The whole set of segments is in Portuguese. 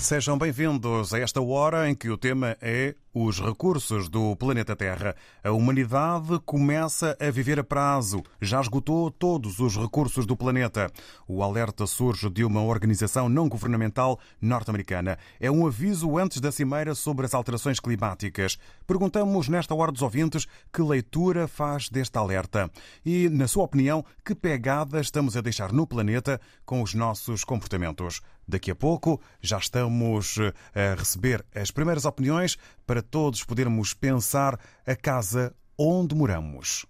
Sejam bem-vindos a esta hora em que o tema é os recursos do planeta Terra. A humanidade começa a viver a prazo. Já esgotou todos os recursos do planeta. O alerta surge de uma organização não governamental norte-americana. É um aviso antes da cimeira sobre as alterações climáticas. Perguntamos nesta hora dos ouvintes que leitura faz deste alerta e, na sua opinião, que pegada estamos a deixar no planeta com os nossos comportamentos. Daqui a pouco já estamos a receber as primeiras opiniões para todos podermos pensar a casa onde moramos.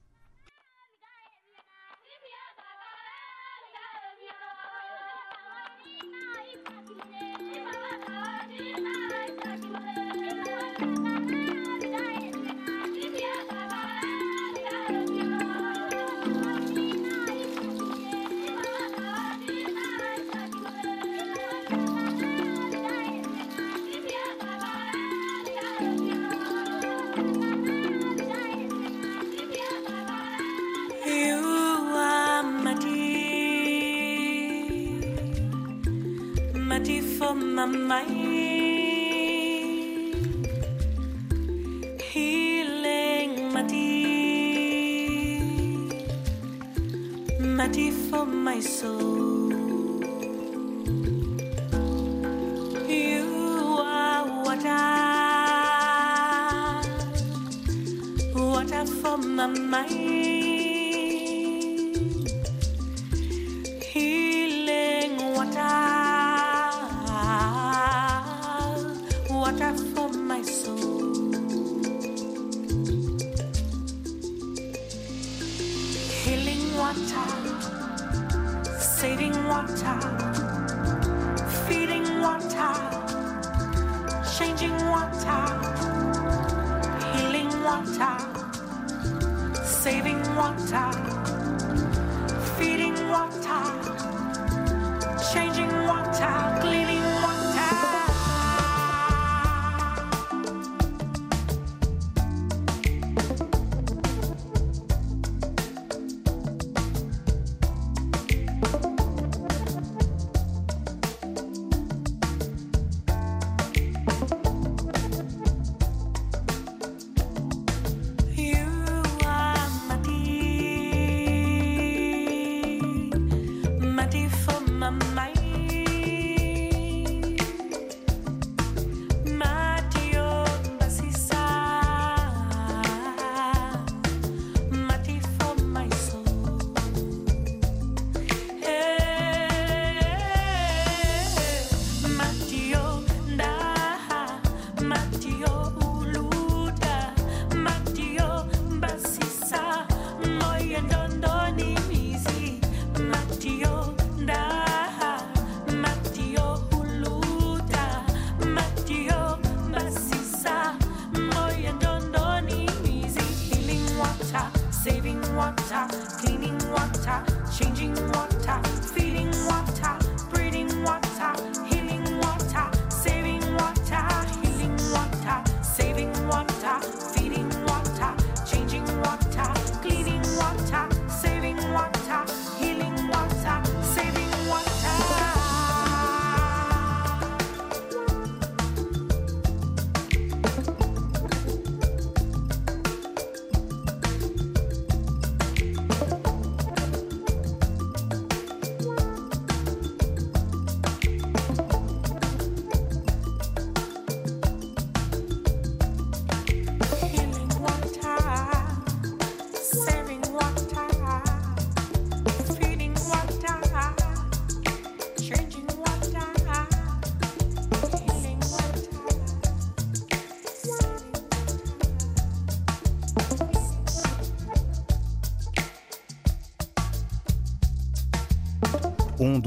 My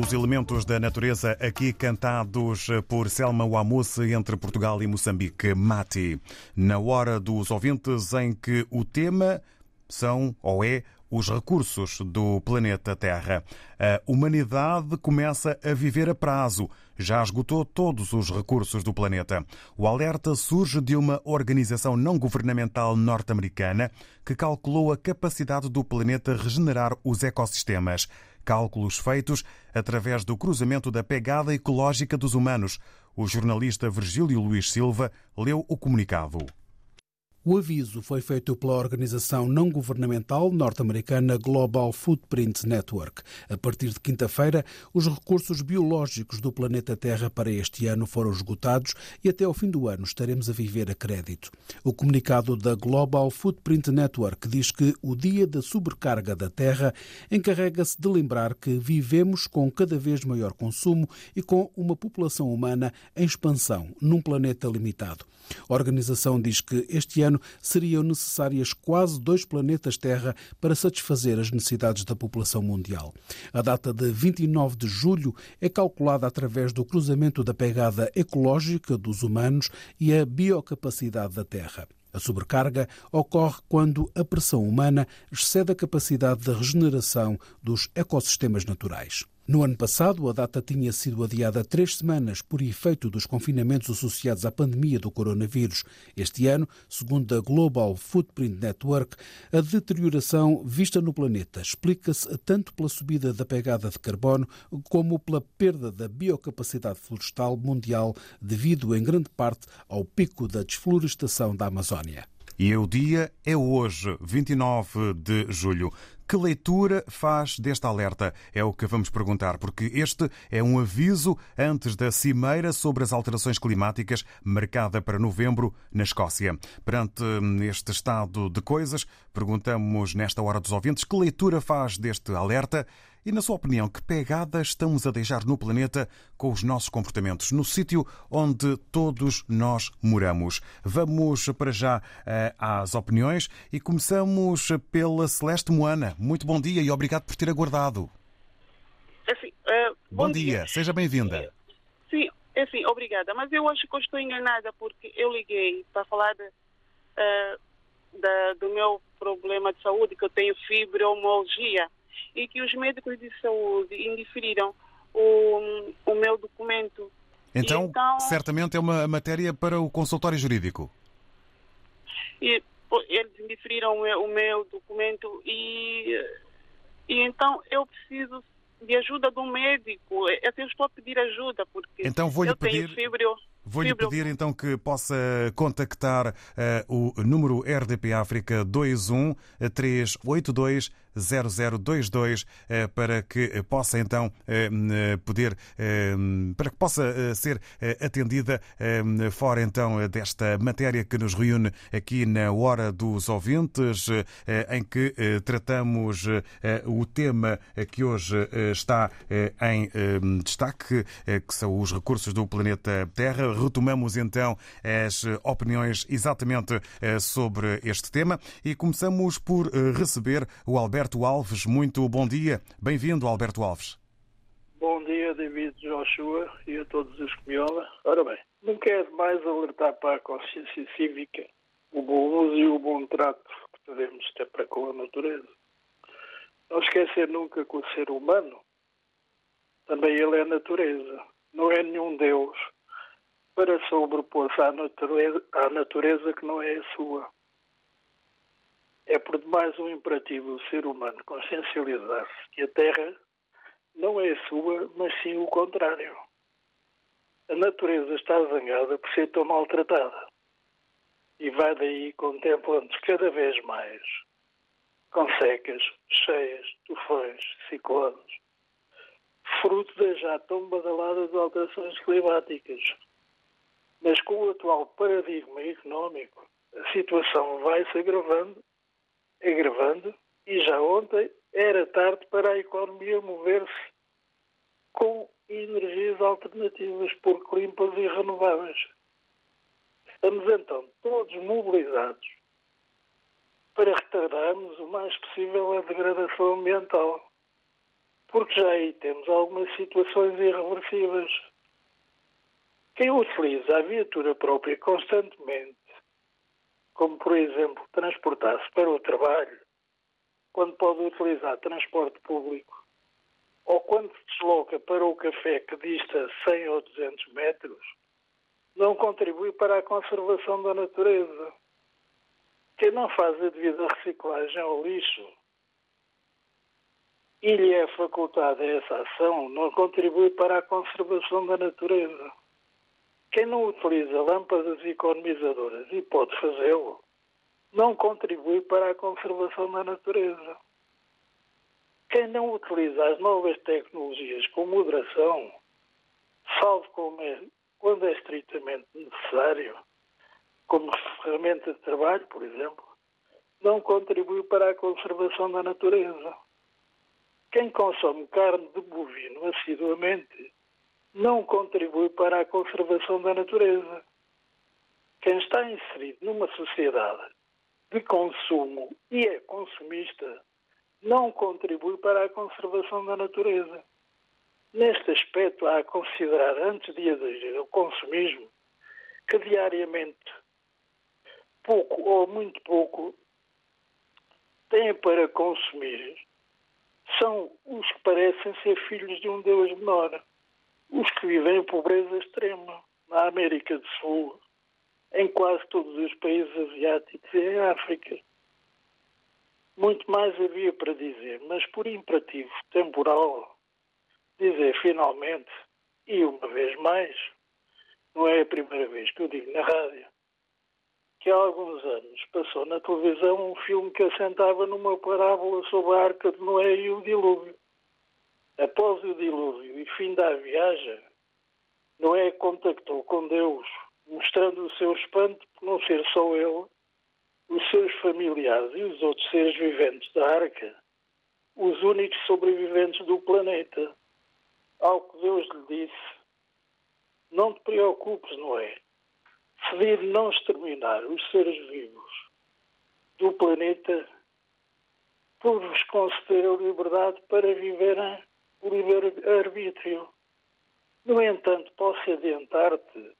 dos elementos da natureza aqui cantados por Selma Wamusse entre Portugal e Moçambique, Mati. Na hora dos ouvintes em que o tema são ou é os recursos do planeta Terra. A humanidade começa a viver a prazo. Já esgotou todos os recursos do planeta. O alerta surge de uma organização não governamental norte-americana que calculou a capacidade do planeta regenerar os ecossistemas. Cálculos feitos através do cruzamento da pegada ecológica dos humanos. O jornalista Virgílio Luís Silva leu o comunicado. O aviso foi feito pela organização não governamental norte-americana Global Footprint Network. A partir de quinta-feira, os recursos biológicos do planeta Terra para este ano foram esgotados e até ao fim do ano estaremos a viver a crédito. O comunicado da Global Footprint Network diz que o dia da sobrecarga da Terra encarrega-se de lembrar que vivemos com cada vez maior consumo e com uma população humana em expansão num planeta limitado. A organização diz que este ano seriam necessárias quase dois planetas Terra para satisfazer as necessidades da população mundial. A data de 29 de julho é calculada através do cruzamento da pegada ecológica dos humanos e a biocapacidade da Terra. A sobrecarga ocorre quando a pressão humana excede a capacidade de regeneração dos ecossistemas naturais. No ano passado, a data tinha sido adiada três semanas por efeito dos confinamentos associados à pandemia do coronavírus. Este ano, segundo a Global Footprint Network, a deterioração vista no planeta explica-se tanto pela subida da pegada de carbono como pela perda da biocapacidade florestal mundial devido, em grande parte, ao pico da desflorestação da Amazónia. E o dia é hoje, 29 de julho. Que leitura faz deste alerta? É o que vamos perguntar, porque este é um aviso antes da cimeira sobre as alterações climáticas marcada para novembro na Escócia. Perante este estado de coisas, perguntamos nesta hora dos ouvintes que leitura faz deste alerta e, na sua opinião, que pegada estamos a deixar no planeta com os nossos comportamentos, no sítio onde todos nós moramos? Vamos para já eh, às opiniões e começamos pela Celeste Moana. Muito bom dia e obrigado por ter aguardado. Assim, uh, bom, bom dia. dia. seja bem-vinda. Sim, assim, obrigada. Mas eu acho que eu estou enganada porque eu liguei para falar de, uh, da, do meu problema de saúde, que eu tenho fibromialgia e que os médicos de saúde indiferiram o, o meu documento. Então, então, certamente é uma matéria para o consultório jurídico. E, eles indiferiram o meu, o meu documento e, e então eu preciso de ajuda do médico. É, assim, eu estou a pedir ajuda porque então vou eu pedir... tenho. Vou-lhe pedir então que possa contactar uh, o número RDP África 21382 0022 eh, para que possa então eh, poder para que possa ser atendida fora então desta matéria que nos reúne aqui na hora dos ouvintes em que tratamos o tema que hoje está em destaque que são os recursos do planeta Terra retomamos então as opiniões exatamente sobre este tema e começamos por receber o Alberto Alves. Muito bom dia. Bem-vindo, Alberto Alves. Bom dia, David Joshua e a todos os que me ouvem. Ora bem, nunca é demais alertar para a consciência cívica o bom uso e o bom trato que devemos ter para com a natureza. Não esquecer nunca que o ser humano também ele é natureza. Não é nenhum Deus para sobrepor-se à natureza, à natureza que não é a sua. É por demais um imperativo do ser humano consciencializar-se que a Terra não é a sua, mas sim o contrário. A natureza está zangada por ser tão maltratada e vai daí contemplando-se cada vez mais com secas, cheias, tufões, ciclones, fruto das já tão badaladas alterações climáticas mas com o atual paradigma económico, a situação vai se agravando, agravando, e já ontem era tarde para a economia mover-se com energias alternativas, porque limpas e renováveis. Estamos então todos mobilizados para retardarmos o mais possível a degradação ambiental. porque já aí temos algumas situações irreversíveis. Quem utiliza a viatura própria constantemente, como por exemplo transportar-se para o trabalho, quando pode utilizar transporte público, ou quando se desloca para o café que dista 100 ou 200 metros, não contribui para a conservação da natureza. Quem não faz a devida reciclagem ao lixo e lhe é facultada essa ação, não contribui para a conservação da natureza. Quem não utiliza lâmpadas economizadoras e pode fazê-lo, não contribui para a conservação da natureza. Quem não utiliza as novas tecnologias com moderação, salvo quando é estritamente necessário, como ferramenta de trabalho, por exemplo, não contribui para a conservação da natureza. Quem consome carne de bovino assiduamente não contribui para a conservação da natureza. Quem está inserido numa sociedade de consumo e é consumista não contribui para a conservação da natureza. Neste aspecto, há a considerar, antes de aderir ao consumismo, que diariamente, pouco ou muito pouco, têm para consumir são os que parecem ser filhos de um Deus menor, os que vivem em pobreza extrema, na América do Sul, em quase todos os países asiáticos e em África. Muito mais havia para dizer, mas por imperativo temporal, dizer finalmente, e uma vez mais, não é a primeira vez que eu digo na rádio, que há alguns anos passou na televisão um filme que assentava numa parábola sobre a arca de Noé e o dilúvio. Após o dilúvio e fim da viagem, Noé contactou com Deus, mostrando o seu espanto por não ser só ele, os seus familiares e os outros seres viventes da arca, os únicos sobreviventes do planeta. Ao que Deus lhe disse: Não te preocupes, Noé. Decidir não exterminar os seres vivos do planeta por vos conceder a liberdade para viverem o livre-arbítrio. No entanto, posso adiantar-te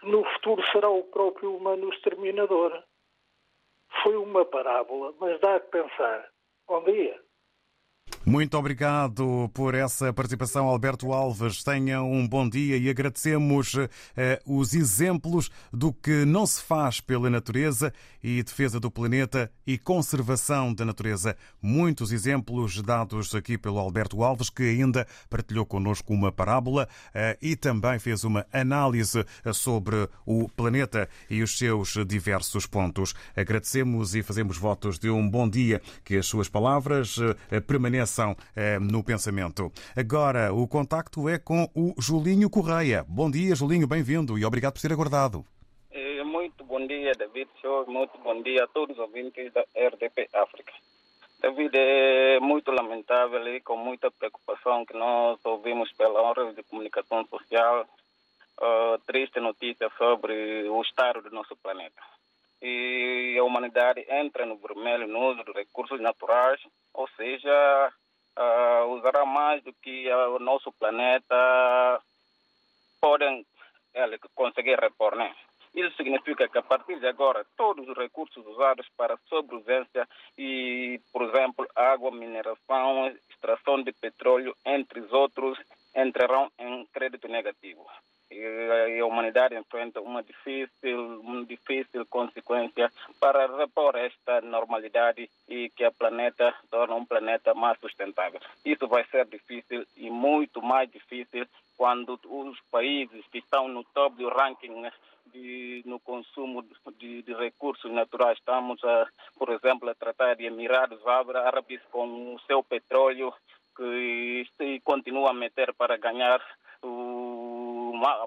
que no futuro será o próprio humano exterminador. Foi uma parábola, mas dá a pensar. Bom dia. Muito obrigado por essa participação, Alberto Alves. Tenha um bom dia e agradecemos eh, os exemplos do que não se faz pela natureza e defesa do planeta e conservação da natureza. Muitos exemplos dados aqui pelo Alberto Alves, que ainda partilhou connosco uma parábola eh, e também fez uma análise sobre o planeta e os seus diversos pontos. Agradecemos e fazemos votos de um bom dia, que as suas palavras eh, permaneçam eh, no pensamento. Agora, o contacto é com o Julinho Correia. Bom dia, Julinho, bem-vindo e obrigado por ser aguardado. Eh, Muito bom dia, David. Muito bom dia a todos os ouvintes da RDP África. David, é muito lamentável e com muita preocupação que nós ouvimos pela rede de comunicação social triste notícia sobre o estado do nosso planeta. E a humanidade entra no vermelho no uso de recursos naturais, ou seja, uh, usará mais do que o nosso planeta podem ele, conseguir repor. Né? Isso significa que a partir de agora todos os recursos usados para sobrevivência e, por exemplo, água, mineração, extração de petróleo, entre os outros, entrarão em crédito negativo. E a humanidade enfrenta uma difícil, uma difícil consequência para repor esta normalidade e que o planeta torne um planeta mais sustentável. Isso vai ser difícil e muito mais difícil quando os países que estão no topo do ranking de, no consumo de, de, recursos naturais. Estamos, a, por exemplo, a tratar de Emirados Árabes com o seu petróleo que continua a meter para ganhar o,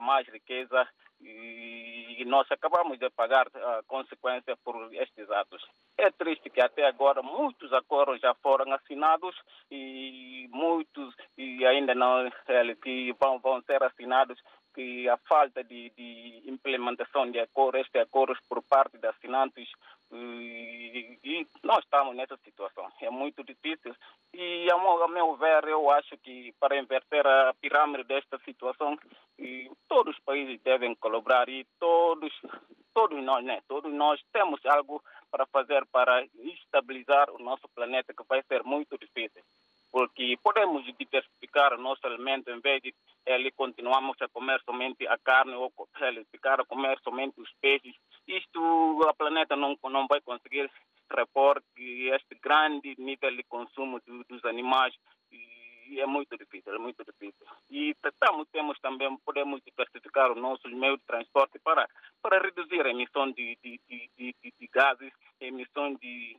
mais riqueza e nós acabamos de pagar a consequência por estes atos. É triste que até agora muitos acordos já foram assinados e muitos e ainda não que vão, vão ser assinados que a falta de, de implementação de acordos, de acordos por parte de assinantes e, e nós estamos nessa situação. É muito difícil e, a meu, ver, eu acho que para inverter a pirâmide desta situação, todos os países devem colaborar e todos, todos nós, né? Todos nós temos algo para fazer para estabilizar o nosso planeta, que vai ser muito difícil porque podemos diversificar nosso alimento em vez de ele continuarmos a comer somente a carne ou ele ficar a comer somente os peixes. Isto o planeta não, não vai conseguir repor este grande nível de consumo do, dos animais e é muito difícil, é muito difícil. E temos, temos também, podemos diversificar o nosso meio de transporte para, para reduzir a emissão de, de, de, de, de gases, emissão de,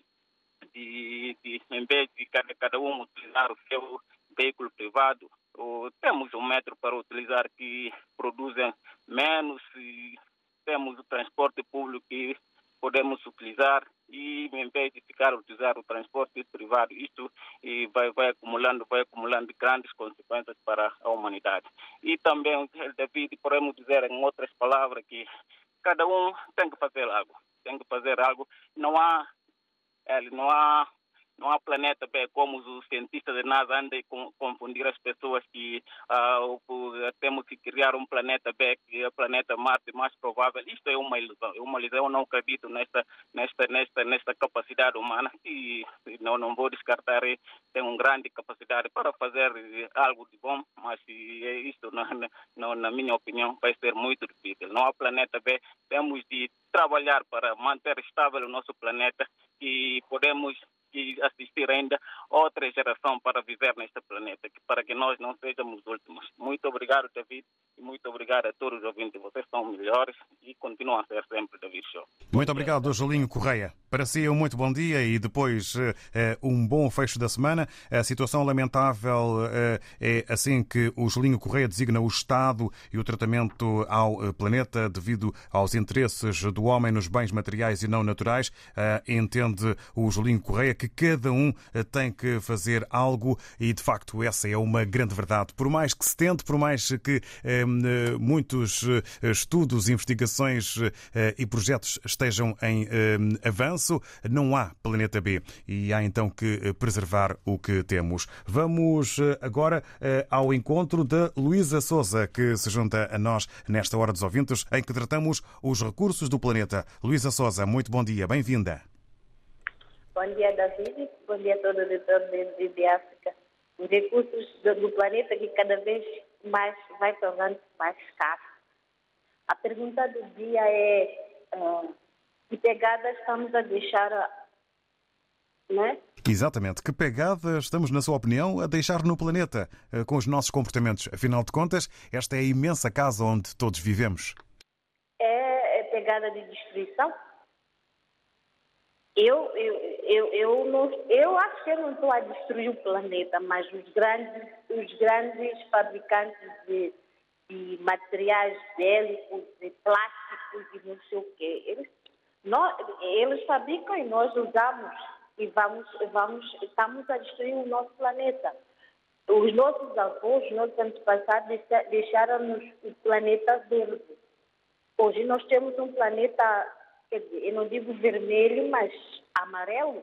de, de, em vez de cada, cada um utilizar o seu veículo privado, ou, temos um metro para utilizar que produzem menos e temos o transporte público que podemos utilizar e em vez de ficar a utilizar o transporte privado, isto e vai, vai acumulando, vai acumulando grandes consequências para a humanidade. E também, David, podemos dizer em outras palavras que cada um tem que fazer algo, tem que fazer algo. Não há ele não há planeta B, como os cientistas de NASA andam a confundir as pessoas que uh, temos que criar um planeta B, que é o planeta Marte mais provável. Isto é uma ilusão, é uma ilusão. Eu não acredito nesta, nesta, nesta, nesta capacidade humana e não, não vou descartar. Tem uma grande capacidade para fazer algo de bom, mas isto, na, na, na minha opinião, vai ser muito difícil. Não há planeta B. Temos de trabalhar para manter estável o nosso planeta e podemos assistir ainda outra geração para viver neste planeta, para que nós não sejamos os últimos. Muito obrigado, David, e muito obrigado a todos os ouvintes. Vocês são melhores e continuam a ser sempre David Show. Muito obrigado, Jolinho Correia. Para si, um muito bom dia e depois eh, um bom fecho da semana. A situação lamentável eh, é assim que o Jolinho Correia designa o Estado e o tratamento ao eh, planeta devido aos interesses do homem nos bens materiais e não naturais. Entende o Jolinho Correia que cada um eh, tem que fazer algo e, de facto, essa é uma grande verdade. Por mais que se tente, por mais que eh, muitos eh, estudos, investigações eh, e projetos estejam em eh, não há planeta B e há então que eh, preservar o que temos. Vamos agora ao encontro da Luísa Souza, que se junta a nós nesta Hora dos Ouvintes, em que tratamos os recursos do planeta. Luísa Souza, muito bom dia, bem-vinda. Bom dia, David. Bom dia a todos os editores de África. Os recursos do planeta que cada vez mais vai tornando mais escasso. A pergunta do dia é uh, que pegada estamos a deixar, né? Exatamente. Que pegada estamos, na sua opinião, a deixar no planeta com os nossos comportamentos? Afinal de contas, esta é a imensa casa onde todos vivemos. É, é pegada de destruição? Eu, eu, eu, eu, não, eu acho que eu não estou a destruir o planeta, mas os grandes, os grandes fabricantes de, de materiais bélicos, de plásticos e não sei o quê, eles, nós, eles fabricam e nós usamos e vamos, vamos, estamos a destruir o nosso planeta. Os nossos avós, os nossos antepassados deixaram-nos o planeta verde. Hoje nós temos um planeta quer dizer, eu não digo vermelho, mas amarelo,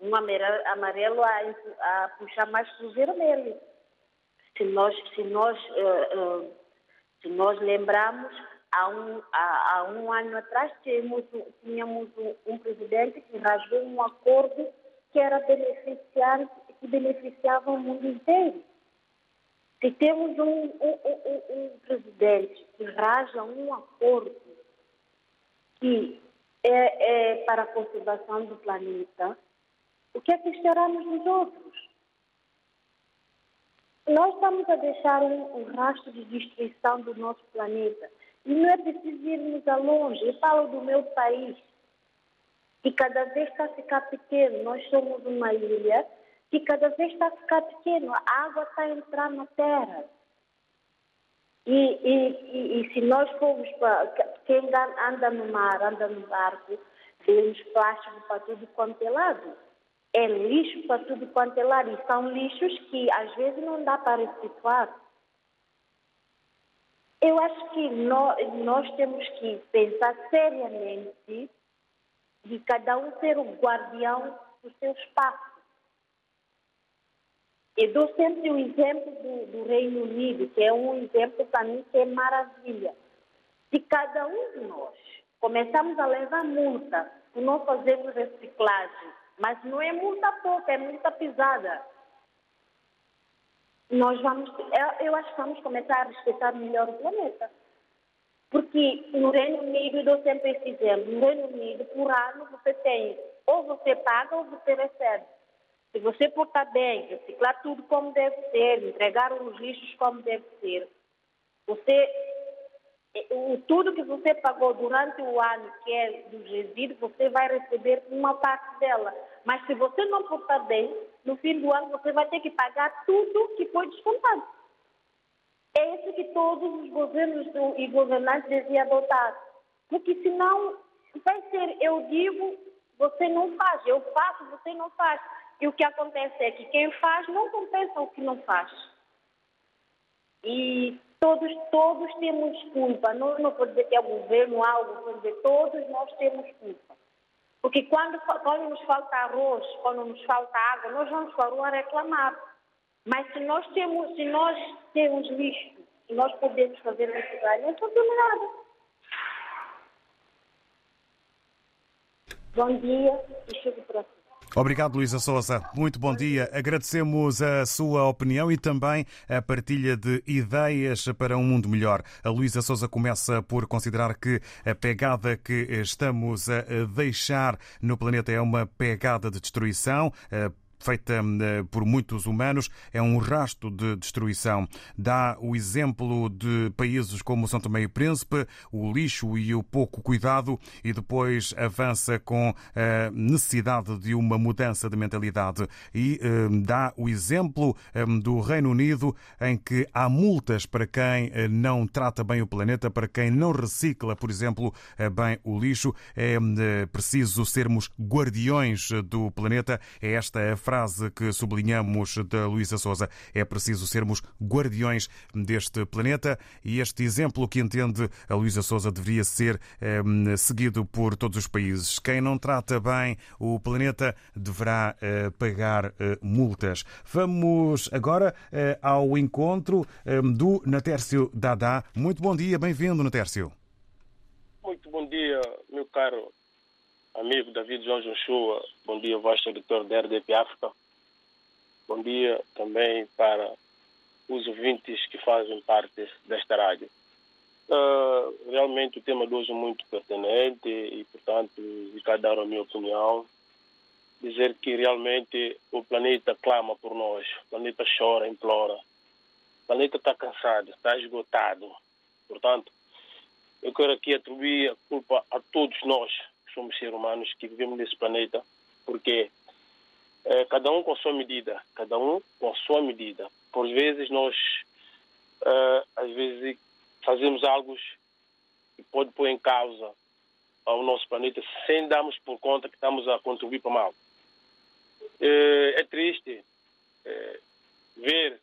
um amarelo, amarelo a, a puxar mais para o vermelho. Se nós, se nós, uh, uh, se nós lembrarmos, há um, há, há um ano atrás tínhamos, tínhamos um, um, presidente que rasgou um acordo que era beneficiante, que beneficiava o mundo inteiro. Se temos um, um, um presidente que rasga um acordo que é, é para a conservação do planeta, o que é que esperamos dos outros? Nós estamos a deixar um, um rastro de destruição do nosso planeta. E não é preciso irmos a longe. Eu falo do meu país, que cada vez está a ficar pequeno. Nós somos uma ilha que cada vez está a ficar pequeno. A água está a entrar na terra. E, e, e, e, se nós formos para. Quem anda no mar, anda no barco, vemos plástico para tudo quanto é lado. É lixo para tudo quanto é lado. E são lixos que às vezes não dá para reciclar. Eu acho que nós, nós temos que pensar seriamente de cada um ser o guardião do seu espaço. Eu dou sempre o exemplo do, do Reino Unido, que é um exemplo para mim que é maravilha. Se cada um de nós começamos a levar multa por não fazermos reciclagem, mas não é multa pouca, é multa pesada. Nós vamos, eu, acho que vamos começar a respeitar melhor o planeta. Porque no Reino Unido, eu dou sempre esse exemplo, no Reino Unido, por ano, você tem, ou você paga ou você recebe. Se você portar bem, reciclar tudo como deve ser, entregar os lixos como deve ser, você o, tudo que você pagou durante o ano, que é dos resíduos, você vai receber uma parte dela. Mas se você não portar bem, no fim do ano você vai ter que pagar tudo que foi descontado. É isso que todos os governos e governantes deviam adotar. Porque senão vai ser, eu digo, você não faz, eu faço, você não faz. E o que acontece é que quem faz não compensa o que não faz. E todos, todos temos culpa. Não, não pode dizer que é o governo, algo, pode dizer, todos nós temos culpa. Porque quando, quando nos falta arroz, quando nos falta água, nós vamos para a rua reclamar. Mas se nós temos, se nós temos lixo, se nós podemos fazer reciclagem, não fazemos nada. Bom dia e chego para Obrigado, Luísa Souza. Muito bom dia. Agradecemos a sua opinião e também a partilha de ideias para um mundo melhor. A Luísa Souza começa por considerar que a pegada que estamos a deixar no planeta é uma pegada de destruição feita eh, por muitos humanos, é um rasto de destruição. Dá o exemplo de países como São Tomé e Príncipe, o lixo e o pouco cuidado, e depois avança com a necessidade de uma mudança de mentalidade. E eh, dá o exemplo eh, do Reino Unido, em que há multas para quem não trata bem o planeta, para quem não recicla, por exemplo, bem o lixo. É preciso sermos guardiões do planeta. É esta a frase frase que sublinhamos da Luísa Souza. É preciso sermos guardiões deste planeta e este exemplo que entende a Luísa Souza deveria ser eh, seguido por todos os países. Quem não trata bem o planeta deverá eh, pagar eh, multas. Vamos agora eh, ao encontro eh, do Natércio Dada. Muito bom dia, bem-vindo, Natércio. Muito bom dia, meu caro amigo David João Joshua, bom dia, voz editor da RDP África. Bom dia também para os ouvintes que fazem parte desta rádio. Uh, realmente o tema de hoje é muito pertinente e, portanto, cada dar a minha opinião. Dizer que realmente o planeta clama por nós, o planeta chora, implora. O planeta está cansado, está esgotado. Portanto, eu quero aqui atribuir a culpa a todos nós, somos seres humanos que vivemos nesse planeta, porque é, cada um com a sua medida, cada um com a sua medida. Por vezes nós, é, às vezes, fazemos algo que pode pôr em causa ao nosso planeta sem darmos por conta que estamos a contribuir para mal. É, é triste ver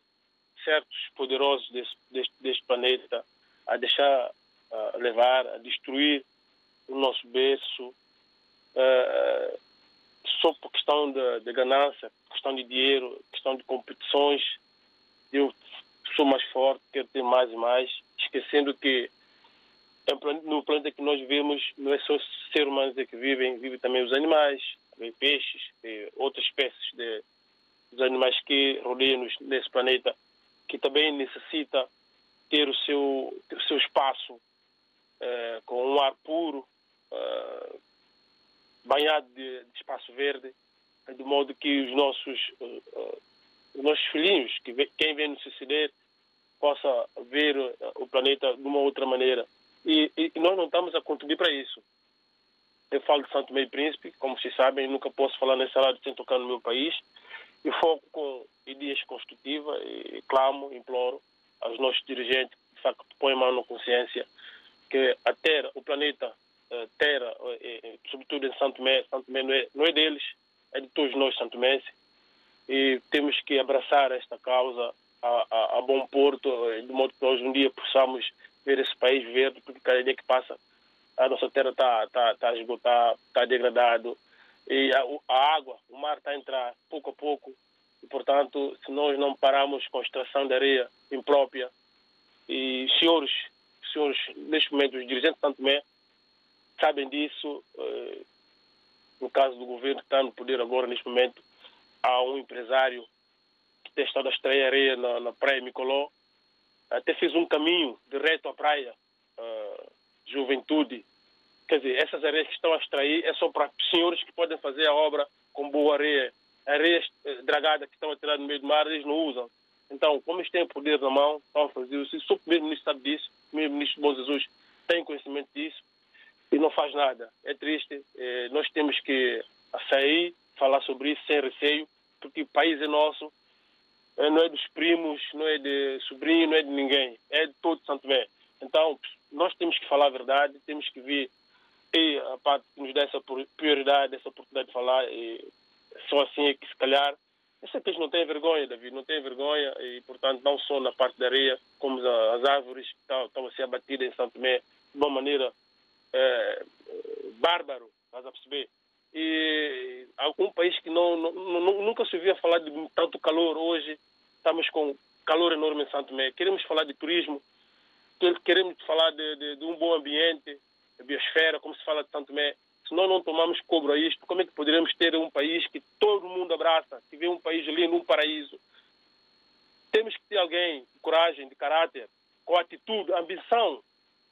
certos poderosos desse, deste planeta a deixar a levar, a destruir o nosso berço, uh, só por questão de, de, ganância, questão de dinheiro, questão de competições. Eu sou mais forte, quero ter mais e mais, esquecendo que no planeta que nós vivemos não é só seres humanos que vivem, vivem também os animais, também peixes, outras espécies de, dos animais que rodeiam-nos nesse planeta, que também necessita ter o seu, ter o seu espaço uh, com um ar puro, uh, banhado de, de, espaço verde, de modo que os nossos, uh, os nossos filhinhos, que quem vem nos suceder, possa ver o planeta de uma outra maneira. E, e, nós não estamos a contribuir para isso. Eu falo de Santo Meio Príncipe, como vocês sabem, nunca posso falar nessa área sem tocar no meu país. E foco com ideias construtivas e clamo, imploro aos nossos dirigentes que, de facto, põem mão na consciência que a Terra, o planeta eh, Terra, eh, eh, sobretudo em Santo Tomé, Santo Tomé não é, não é deles, é de todos nós Santo Tomenses. E temos que abraçar esta causa a, a, a, bom porto, de modo que nós um dia possamos ver esse país verde, porque cada dia que passa a nossa terra está tá, tá a esgotar, está degradado, e a, a, água, o mar está a entrar pouco a pouco, e portanto, se nós não pararmos com a extração de areia imprópria, e senhores, senhores neste momento, os dirigentes de Santo Tomé, sabem disso, eh, no caso do governo que está no poder agora, neste momento, há um empresário que tem estado a extrair areia na, na praia Micoló, até fez um caminho direto à praia, uh, juventude. Quer dizer, essas areias que estão a extrair é só para senhores que podem fazer a obra com boa areia. Areias eh, dragadas que estão a tirar no meio do mar, eles não usam. Então, como eles têm poder na mão, estão a fazer isso. O primeiro-ministro sabe disso, o primeiro-ministro Bom Jesus tem conhecimento disso e não faz nada. É triste. É, nós temos que sair, falar sobre isso sem receio, porque o país é nosso, é, não é dos primos, não é de sobrinho, não é de ninguém, é de todo Santo Tomé. Então, nós temos que falar a verdade, temos que vir e a parte que nos dá essa prioridade, essa oportunidade de falar, e só assim é que se calhar. Eu sei que eles não têm vergonha, David, não têm vergonha, e portanto, não só na parte da areia, como as árvores que estão, estão a ser abatidas em Santo Tomé de uma maneira é, bárbaro, estás a perceber? E algum país que não, não, nunca se ouvia falar de tanto calor, hoje estamos com calor enorme em Santo Tomé. Queremos falar de turismo, queremos falar de, de, de um bom ambiente, biosfera, como se fala de Santo Tomé. Se nós não tomamos cobro a isto, como é que poderemos ter um país que todo mundo abraça, que vê um país lindo, um paraíso? Temos que ter alguém de coragem, de caráter, com atitude, ambição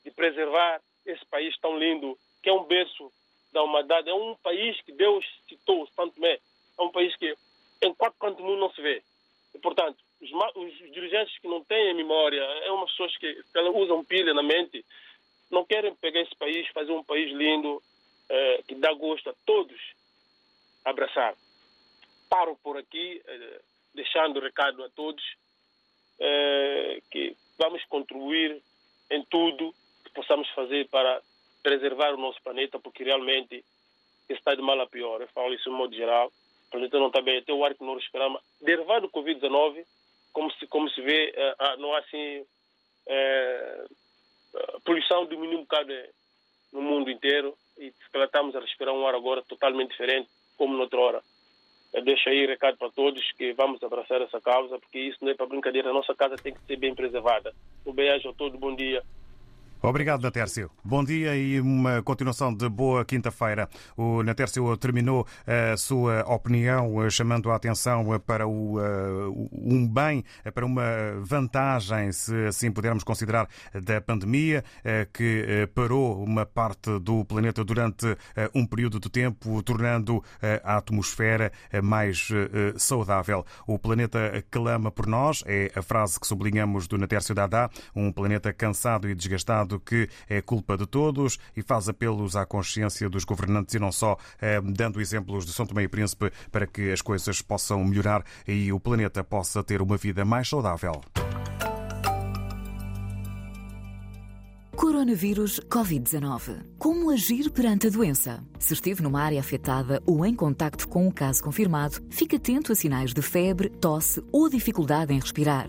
de preservar esse país tão lindo, que é um berço da humanidade. É um país que Deus citou, Santo Tomé. É um país que em quatro cantos do mundo não se vê. E, portanto, os, os, dirigentes que não têm memória, é umas pessoas que, que usam pilha na mente, não querem pegar esse país, fazer um país lindo, eh, que dá gosto a todos abraçar. Paro por aqui, eh, deixando o recado a todos, eh, que vamos contribuir em tudo que possamos fazer para preservar o nosso planeta, porque realmente está de mal a pior. Eu falo isso de modo geral. O planeta não está bem. Até o ar que nós esperamos, derivado do Covid-19, como se, como se vê, uh, não há assim. Uh, a poluição diminuiu um bocado no mundo inteiro e se estamos a respirar um ar agora totalmente diferente, como noutra hora. Eu deixo aí recado para todos que vamos abraçar essa causa, porque isso não é para brincadeira. A nossa casa tem que ser bem preservada. Um beijo a todos, bom dia. Obrigado, Natércio. Bom dia e uma continuação de boa quinta-feira. O Natércio terminou a sua opinião eh, chamando a atenção eh, para o, um bem, para uma vantagem, se assim pudermos considerar, da pandemia, que parou uma parte do planeta durante um período de tempo, tornando a atmosfera mais saudável. O planeta clama por nós, é a frase que sublinhamos do Natércio Dada, um planeta cansado e desgastado que é culpa de todos e faz apelos à consciência dos governantes e não só, eh, dando exemplos de São Tomé e Príncipe para que as coisas possam melhorar e o planeta possa ter uma vida mais saudável. Coronavírus Covid-19. Como agir perante a doença? Se esteve numa área afetada ou em contacto com um caso confirmado, fique atento a sinais de febre, tosse ou dificuldade em respirar.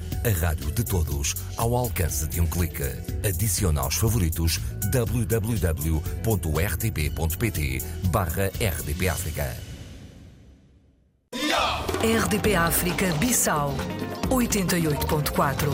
a rádio de todos, ao alcance de um clique. Adicione aos favoritos www.rtp.pt barra RDP África. RDP África Bissau 88.4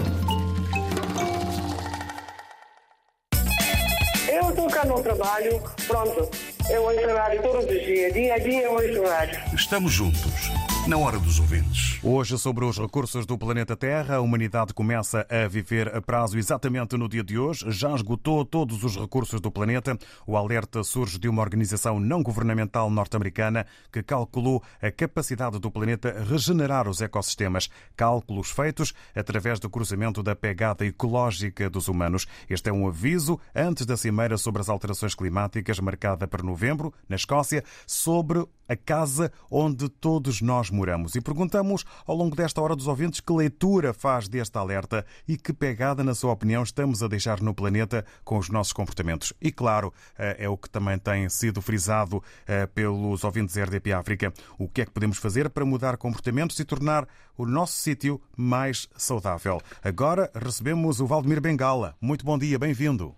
Eu estou cá no trabalho, pronto. Eu ouço rádio todos os dias, dia a dia eu ouço rádio. Estamos juntos, na hora dos ouvintes. Hoje, sobre os recursos do planeta Terra, a humanidade começa a viver a prazo exatamente no dia de hoje. Já esgotou todos os recursos do planeta. O alerta surge de uma organização não governamental norte-americana que calculou a capacidade do planeta regenerar os ecossistemas. Cálculos feitos através do cruzamento da pegada ecológica dos humanos. Este é um aviso antes da cimeira sobre as alterações climáticas, marcada para novembro, na Escócia, sobre a casa onde todos nós moramos. E perguntamos ao longo desta hora dos ouvintes que leitura faz deste alerta e que pegada, na sua opinião, estamos a deixar no planeta com os nossos comportamentos. E claro, eh, é o que também tem sido frisado eh, pelos ouvintes RDP África. O que é que podemos fazer para mudar comportamentos e tornar o nosso sítio mais saudável? Agora recebemos o Valdemir Bengala. Muito bom dia, bem-vindo.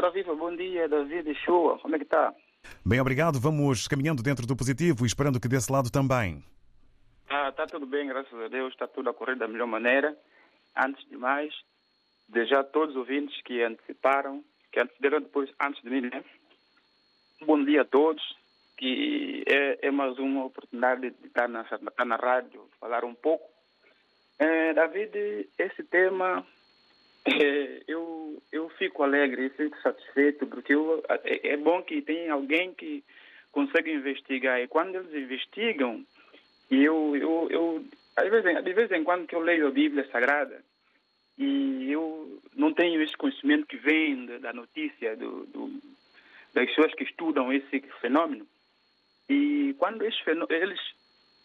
Ora viva, bom dia, David Shoa. Como é que está? Bem, obrigado. Vamos caminhando dentro do positivo e esperando que desse lado também. Ah, está tudo bem, graças a Deus, está tudo a correr da melhor maneira. Antes de mais, desejar a todos os ouvintes que anteciparam, que antecederam depois, antes de mim, né? Bom dia a todos, que é, é mais uma oportunidade de estar na, estar na rádio, falar um pouco. É, David, esse tema, é, eu, eu fico alegre, eu fico satisfeito, porque eu, é, é bom que tem alguém que consegue investigar. E quando eles investigam, e eu, eu, eu às vezes, de vez em quando que eu leio a Bíblia Sagrada e eu não tenho esse conhecimento que vem da notícia do, do, das pessoas que estudam esse fenômeno. E quando esses eles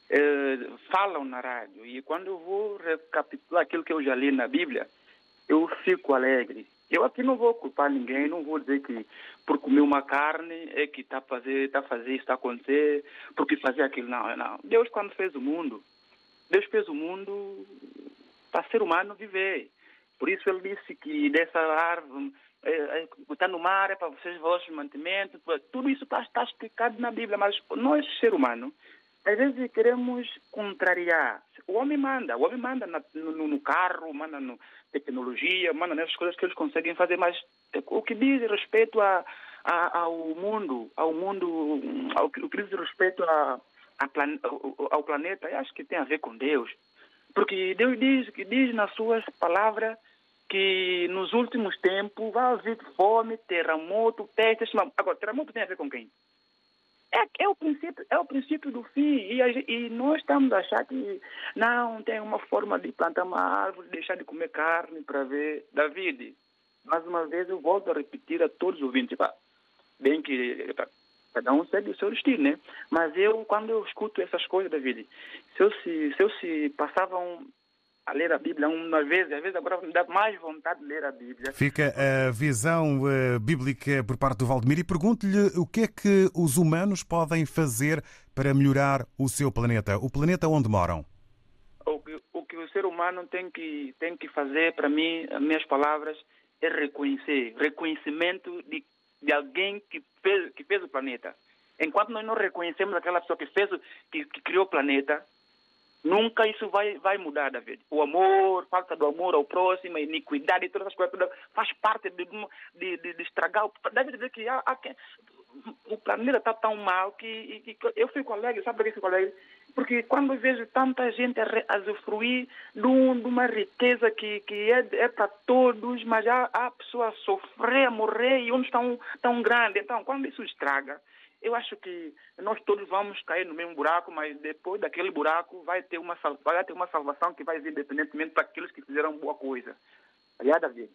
eh, falam na rádio e quando eu vou recapitular aquilo que eu já li na Bíblia, eu fico alegre. Eu aqui não vou culpar ninguém, não vou dizer que por comer uma carne é que está a fazer, está a fazer isso, está a acontecer, porque fazer aquilo. Não, não. Deus quando fez o mundo, Deus fez o mundo para ser humano viver. Por isso ele disse que dessa árvore, está no mar, é para vocês vossos mantimentos, tudo isso está, está explicado na Bíblia, mas nós, ser humano, às vezes queremos contrariar. O homem manda, o homem manda no, no, carro, manda na tecnologia, manda nessas coisas que eles conseguem fazer, mas o que diz respeito a, a, ao mundo, ao mundo, ao, o que diz respeito a plan, ao, ao planeta, eu acho que tem a ver com Deus. Porque Deus diz, que diz nas suas palavras que nos últimos tempos vai haver fome, terremoto, pestes. Agora, terremoto tem a ver com quem? É, é, o princípio, é o princípio do fim. E, e, nós estamos a achar que não tem uma forma de plantar uma árvore, deixar de comer carne para ver. David, mais uma vez eu volto a repetir a todos os ouvintes. Bem que cada um segue o seu destino, né? Mas eu, quando eu escuto essas coisas, David, se eu se, se, eu se passava um, a ler a Bíblia uma vez, às vezes agora me dá mais vontade de ler a Bíblia. Fica a visão uh, bíblica por parte do Valdemir e pergunto-lhe o que é que os humanos podem fazer para melhorar o seu planeta, o planeta onde moram. O que o, que o ser humano tem que, tem que fazer, para mim, as minhas palavras, é reconhecer, reconhecimento de, de alguém que fez, que fez o planeta. Enquanto nós não reconhecemos aquela pessoa que fez, que, que criou o planeta, Nunca isso vai, vai mudar, David. O amor, falta do amor ao próximo, a iniquidade, todas essas coisas, faz parte de, de, de, de estragar. Deve dizer que há, há, o planeta está tão mal que, que, eu fico alegre. Sabe por que eu fico alegre? Porque quando vejo tanta gente a usufruir de, um, de uma riqueza que, que é, é para todos, mas há, há pessoas a sofrer, a morrer e onde estão tão grande. Então, quando isso estraga, eu acho que nós todos vamos cair no mesmo buraco, mas depois daquele buraco vai ter uma, vai ter uma salvação que vai vir independentemente para aqueles que fizeram boa coisa. Aliás, David,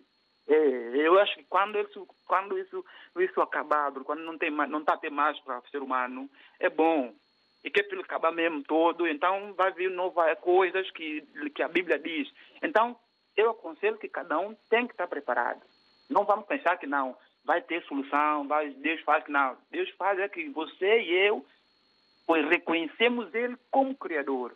é, eu acho que quando isso, quando isso, isso acabar, quando não tem não a ter mais para o ser humano, é bom. E que é pelo acabar mesmo todo, então vai vir novas coisas que, que a Bíblia diz. Então, eu aconselho que cada um tem que estar preparado. Não vamos pensar que não, vai ter solução, vai, Deus faz que não. Deus faz é que você e eu pois reconhecemos Ele como Criador.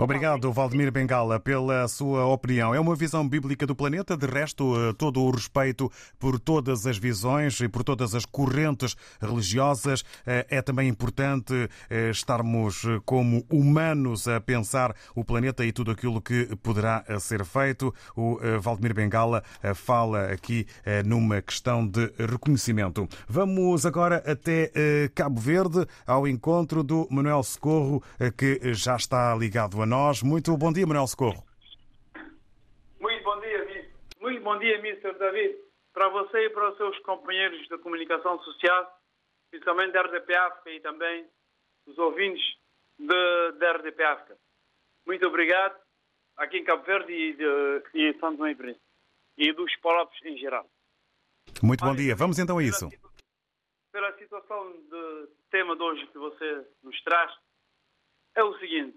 Obrigado, Valdemir Bengala, pela sua opinião. É uma visão bíblica do planeta, de resto, eh, todo o respeito por todas as visões e por todas as correntes religiosas. Eh, É também importante eh, estarmos como humanos a pensar o planeta e tudo aquilo que poderá ser feito. O Valdemir Bengala fala aqui numa questão de reconhecimento. Vamos agora até Cabo Verde, ao encontro do Manuel Socorro, que já está ligado a nós. Muito bom dia, Manuel Socorro. Muito bom dia, muito bom dia, Mr. David. Para você e para os seus companheiros de comunicação social, principalmente da RDP África e também os ouvintes de, da RDP África. Muito obrigado aqui em Cabo Verde e, de, e Santo Tomé e Príncipe. E dos povos em geral. Muito bom dia. Vamos então a isso. Pela situação de tema de hoje que você nos traz, é o seguinte.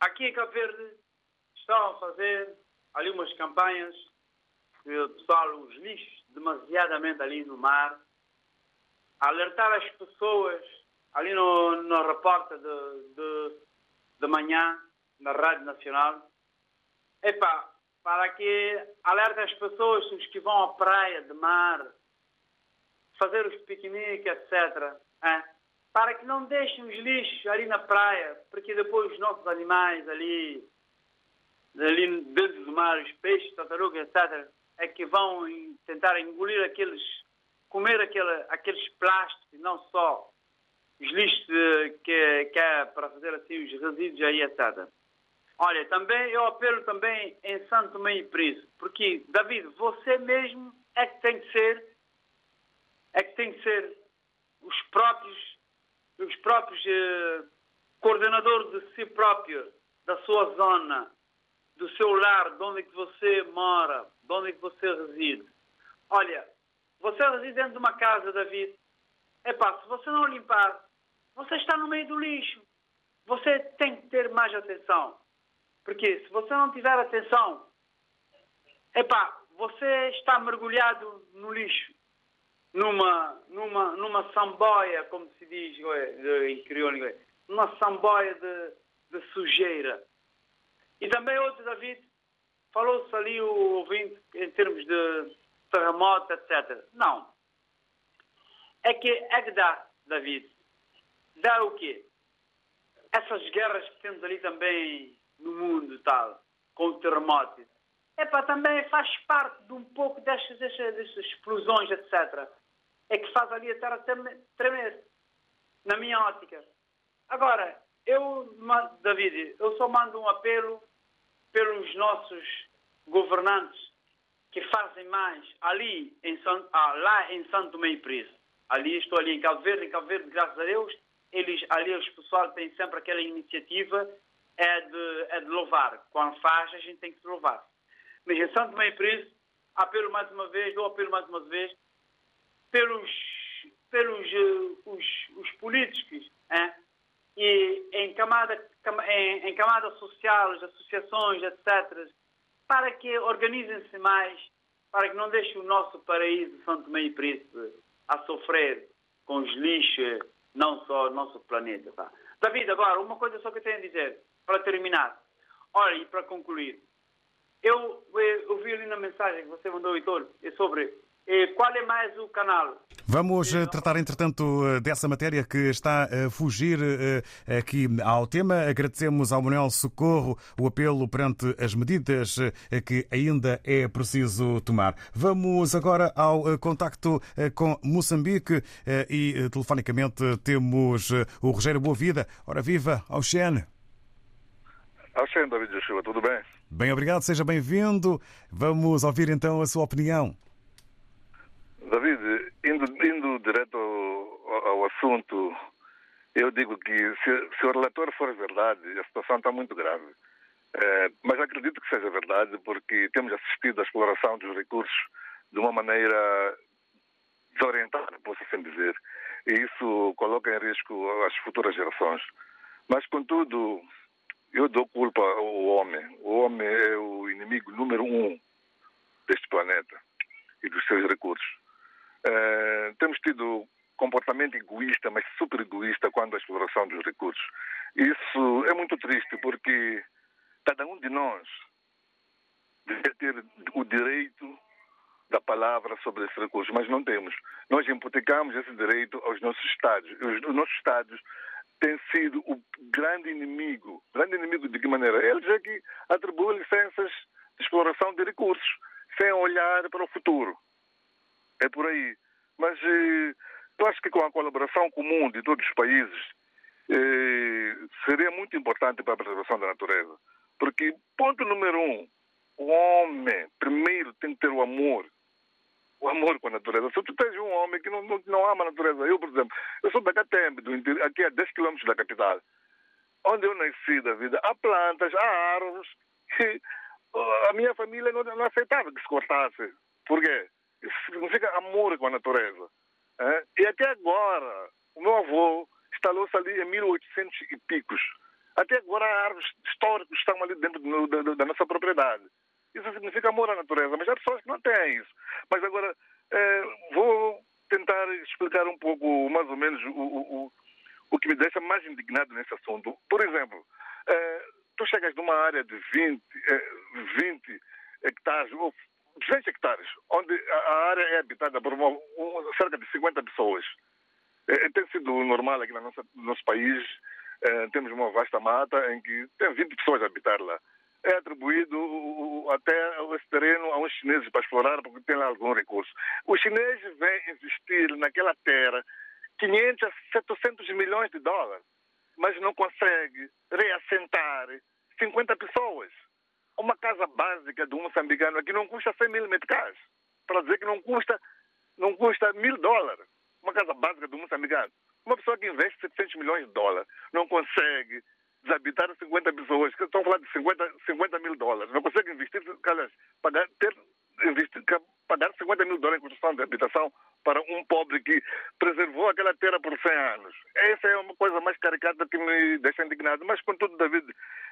Aqui em Cabo Verde estão a fazer ali umas campanhas que o pessoal os lixos demasiadamente ali no mar, alertar as pessoas ali no, no repórter de, de, de manhã na Rádio Nacional, epá, para que alerte as pessoas os que vão à praia de mar, fazer os piqueniques, etc. Para que não deixem os lixos ali na praia, porque depois os nossos animais ali, ali dentro do mar, os peixes, tartarugas, etc., é que vão tentar engolir aqueles, comer aquele, aqueles plásticos, não só os lixos que, que é para fazer assim os resíduos aí, etc. Olha, também eu apelo também em Santo e Príncipe, porque, David, você mesmo é que tem que ser, é que tem que ser os próprios, os próprios eh, coordenadores de si próprio, da sua zona, do seu lar, de onde é que você mora, de onde é que você reside. Olha, você reside dentro de uma casa, David. Epá, se você não limpar, você está no meio do lixo. Você tem que ter mais atenção. Porque se você não tiver atenção, epá, você está mergulhado no lixo. Numa, numa, numa samboia, como se diz ué, em crioulo, ué, numa samboia de, de sujeira. E também outro, David, falou-se ali o ouvinte em termos de terremoto, etc. Não. É que é que dá, David. Dá o quê? Essas guerras que temos ali também no mundo tal, com o terremoto. Epá, também faz parte de um pouco destas, destas, destas explosões, etc. É que faz ali a terra treme- tremer. Na minha ótica. Agora, eu, David, eu só mando um apelo pelos nossos governantes que fazem mais ali em São, ah, lá em Santo e Príncipe. Ali estou ali em Cabo Verde, em Cabo Verde, graças a Deus, eles, ali os pessoal têm sempre aquela iniciativa é de, é de louvar. Quando faz, a gente tem que se louvar. Mas em Santo e Príncipe, apelo mais uma vez, dou apelo mais uma vez, pelos, pelos eh, os, os políticos, hein? e em camada, cama- em, em camada social, as associações, etc., para que organizem-se mais, para que não deixem o nosso paraíso São Tomé e Príncipe a sofrer com os lixos, não só o nosso planeta. Tá? David, agora, uma coisa só que eu tenho a dizer, para terminar. Olha, e para concluir. Eu, eh, eu vi ali na mensagem que você mandou, Heitor, é sobre eh, qual é mais o canal. Vamos eh, tratar, entretanto, eh, dessa matéria que está a fugir eh, aqui ao tema. Agradecemos ao Manuel Socorro o apelo perante as medidas que ainda é preciso tomar. Vamos agora ao contacto com Moçambique e telefonicamente temos o Rogério Boavida. Ora viva, ao Xene. Alexandre David Joshua, tudo bem? Bem, obrigado, seja bem-vindo. Vamos ouvir então a sua opinião. David, indo, indo direto ao, ao assunto, eu digo que se, se o relator for verdade, a situação está muito grave. Eh, mas acredito que seja verdade, porque temos assistido à exploração dos recursos de uma maneira desorientada, posso assim dizer. E isso coloca em risco as futuras gerações. Mas, contudo, eu dou culpa ao homem. O homem é o inimigo número um deste planeta e dos seus recursos. Eh, temos tido comportamento egoísta, mas super egoísta quanto à exploração dos recursos. Isso é muito triste porque cada um de nós deve ter o direito da palavra sobre esses recursos, mas não temos. Nós hipotecamos esse direito aos nossos Estados. Os nossos Estados têm sido o grande inimigo. Grande inimigo de que maneira? Eles é que atribuem licenças de exploração de recursos sem olhar para o futuro. É por aí. Mas eh, eu acho que com a colaboração comum de todos os países eh, seria muito importante para a preservação da natureza. Porque, ponto número um, o homem, primeiro, tem que ter o amor. O amor com a natureza. Se tu tens um homem que não, não, não ama a natureza, eu, por exemplo, eu sou da Catembe, do interior, aqui a 10 quilômetros da capital, onde eu nasci da vida, há plantas, há árvores que a minha família não, não aceitava que se cortasse. Por quê? Significa amor com a natureza. É? E até agora, o meu avô instalou-se ali em 1800 e picos. Até agora, árvores históricas estão ali dentro do, da, da nossa propriedade. Isso significa amor à natureza, mas há pessoas que não têm isso. Mas agora, eh, vou tentar explicar um pouco, mais ou menos, o, o, o que me deixa mais indignado nesse assunto. Por exemplo, eh, tu chegas numa área de 20, eh, 20 hectares, ou 200 hectares, onde a área é habitada por uma, um, cerca de 50 pessoas. É, tem sido normal aqui no nosso país, é, temos uma vasta mata em que tem 20 pessoas a habitar lá. É atribuído até esse terreno a uns chineses para explorar, porque tem lá algum recurso. Os chineses vêm investir naquela terra 500 a 700 milhões de dólares, mas não consegue reassentar 50 pessoas uma casa básica de um moçambicano aqui não custa 100 mil meticais. Para dizer que não custa, não custa mil dólares. Uma casa básica de um moçambicano. Uma pessoa que investe 700 milhões de dólares não consegue desabitar 50 pessoas, que estão falar de 50, 50 mil dólares, não consegue investir, aliás, pagar, ter, investir, pagar 50 mil dólares em construção de habitação para um pobre que preservou aquela terra por 100 anos. Essa é uma coisa mais caricata que me deixa indignado. Mas, contudo, David,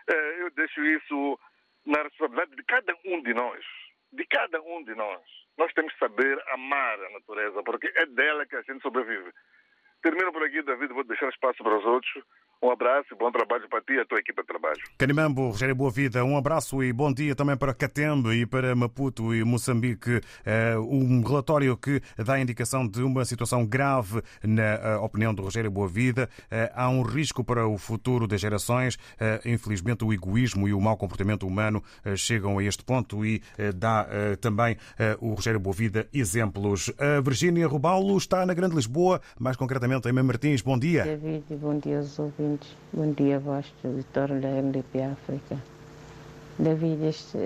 eh, eu deixo isso na responsabilidade de cada um de nós. De cada um de nós. Nós temos que saber amar a natureza, porque é dela que a gente sobrevive. Termino por aqui, David, vou deixar espaço para os outros. Um abraço e bom trabalho para ti e a tua equipa trabalho. Canimambo, Rogério Boa Vida, um abraço e bom dia também para Catembe e para Maputo e Moçambique. Um relatório que dá indicação de uma situação grave na opinião do Rogério Boa Vida. Há um risco para o futuro das gerações. Infelizmente, o egoísmo e o mau comportamento humano chegam a este ponto e dá também o Rogério Boa Vida exemplos. A Virgínia Rubalo está na Grande Lisboa, mais concretamente em Mãe Martins. Bom dia. David, bom dia aos ouvintes. Bom dia, vosso editor da RDP África. David, este,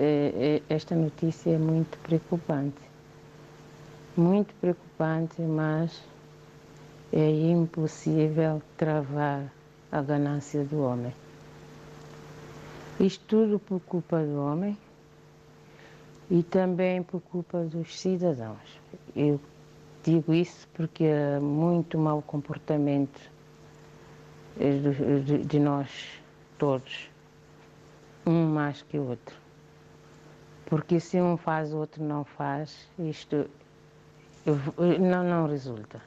esta notícia é muito preocupante. Muito preocupante, mas é impossível travar a ganância do homem. Isto tudo por culpa do homem e também por culpa dos cidadãos. Eu digo isso porque há muito mau comportamento de nós todos, um mais que o outro. Porque se um faz, o outro não faz, isto não, não resulta.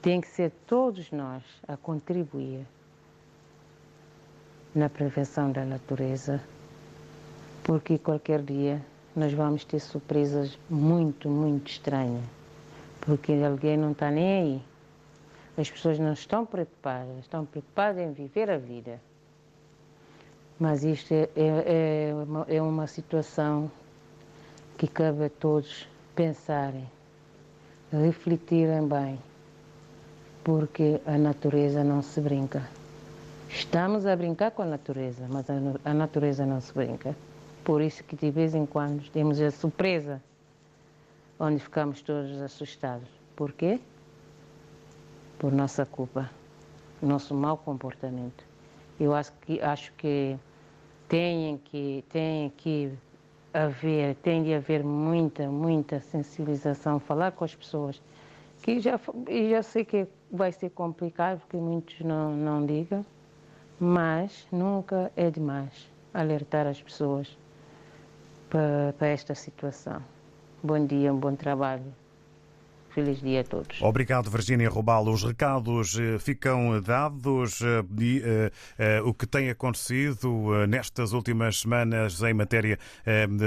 Tem que ser todos nós a contribuir na prevenção da natureza, porque qualquer dia nós vamos ter surpresas muito, muito estranhas, porque alguém não está nem aí. As pessoas não estão preocupadas, estão preocupadas em viver a vida. Mas isto é, é, é, uma, é uma situação que cabe a todos pensarem, refletirem bem, porque a natureza não se brinca. Estamos a brincar com a natureza, mas a, natureza não se brinca. Por isso que de vez em quando temos a surpresa, onde ficamos todos assustados. Por quê? por nossa culpa, nosso mau comportamento. Eu acho que acho que tem que tem que haver tem de haver muita muita sensibilização, falar com as pessoas que já já sei que vai ser complicado porque muitos não não ligam, mas nunca é demais alertar as pessoas para, para esta situação. Bom dia, um bom trabalho. Feliz dia a todos. Obrigado, Virgínia Robalo. Os recados eh, ficam dados eh, e eh, eh, o que tem acontecido nestas últimas semanas em matéria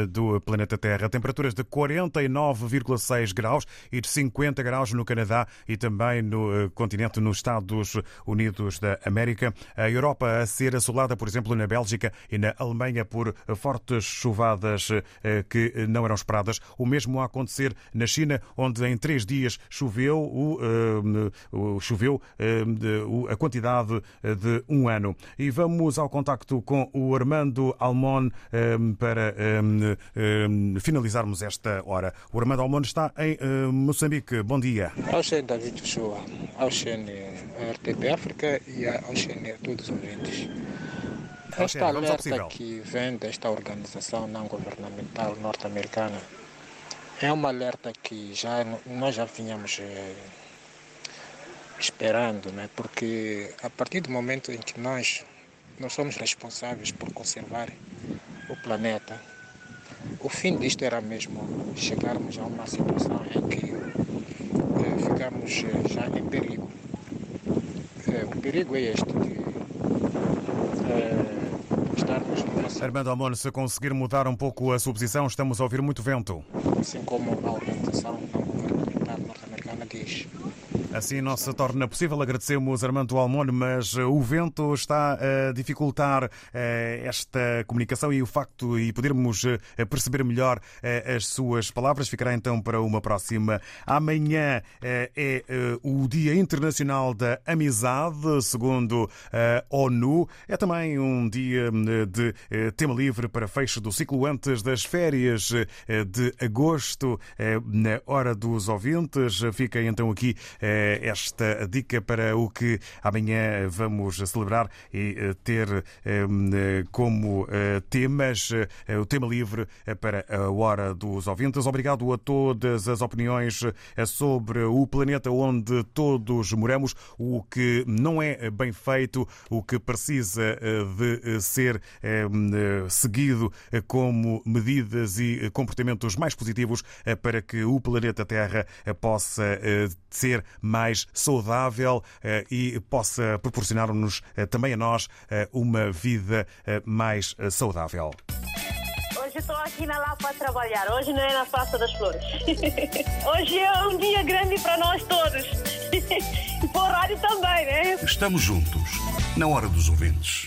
do planeta Terra. Temperaturas de 49,6 graus e de 50 graus no Canadá e também no continente, nos Estados Unidos da América. A Europa a ser assolada, por exemplo, na Bélgica e na Alemanha por fortes chuvadas que não eram esperadas. O mesmo a acontecer na China, onde em três dias choveu, o, o- choveu o- a quantidade eh, de um ano. E vamos ao contacto com o Armando Almon para finalizarmos esta hora. O Armando Almon está em eh, Moçambique. Bom dia. Ao Xene David Joshua, ao Xene RTP África e ao Xene a todos os ouvintes. Esta alerta que vem desta organização não governamental norte-americana é uma alerta que já nós já vinhamos eh, esperando, né? porque a partir do momento em que nós, nós somos responsáveis por conservar o planeta, o fim disto era mesmo chegarmos a uma situação em que eh, ficamos eh, já em perigo. Eh, o perigo é este, de eh, estarmos numa Armando Almon, se conseguir mudar um pouco a sua posição, estamos a ouvir muito vento. assim como a organização não governamental norte-americana diz. Assim não se torna possível. Agradecemos Armando Almon, mas eh, o vento está a dificultar eh, esta comunicação e o facto e podermos eh, perceber melhor as suas palavras ficará então para uma próxima. Amanhã é o Dia Internacional da Amizade, segundo a ONU. É também um dia eh, de tema livre para fecho do ciclo antes das férias de agosto, na hora dos ouvintes. Fica então aqui esta dica para o que amanhã vamos celebrar e eh, ter eh, como eh, temas eh, o tema livre eh, para a hora dos ouvintes. Obrigado a todas as opiniões eh, sobre o planeta onde todos moramos, o que não é bem feito, o que precisa eh, de eh, ser eh, eh, seguido eh, como medidas e eh, comportamentos mais positivos eh, para que o planeta Terra eh, possa eh, ser mais saudável eh, e possa proporcionar-nos eh, também a nós eh, uma vida mais saudável. Hoje estou aqui na Lapa a trabalhar. Hoje não é na Praça das Flores. Hoje é um dia grande para nós todos. E para o rádio também, né? Estamos juntos, na hora dos ouvintes.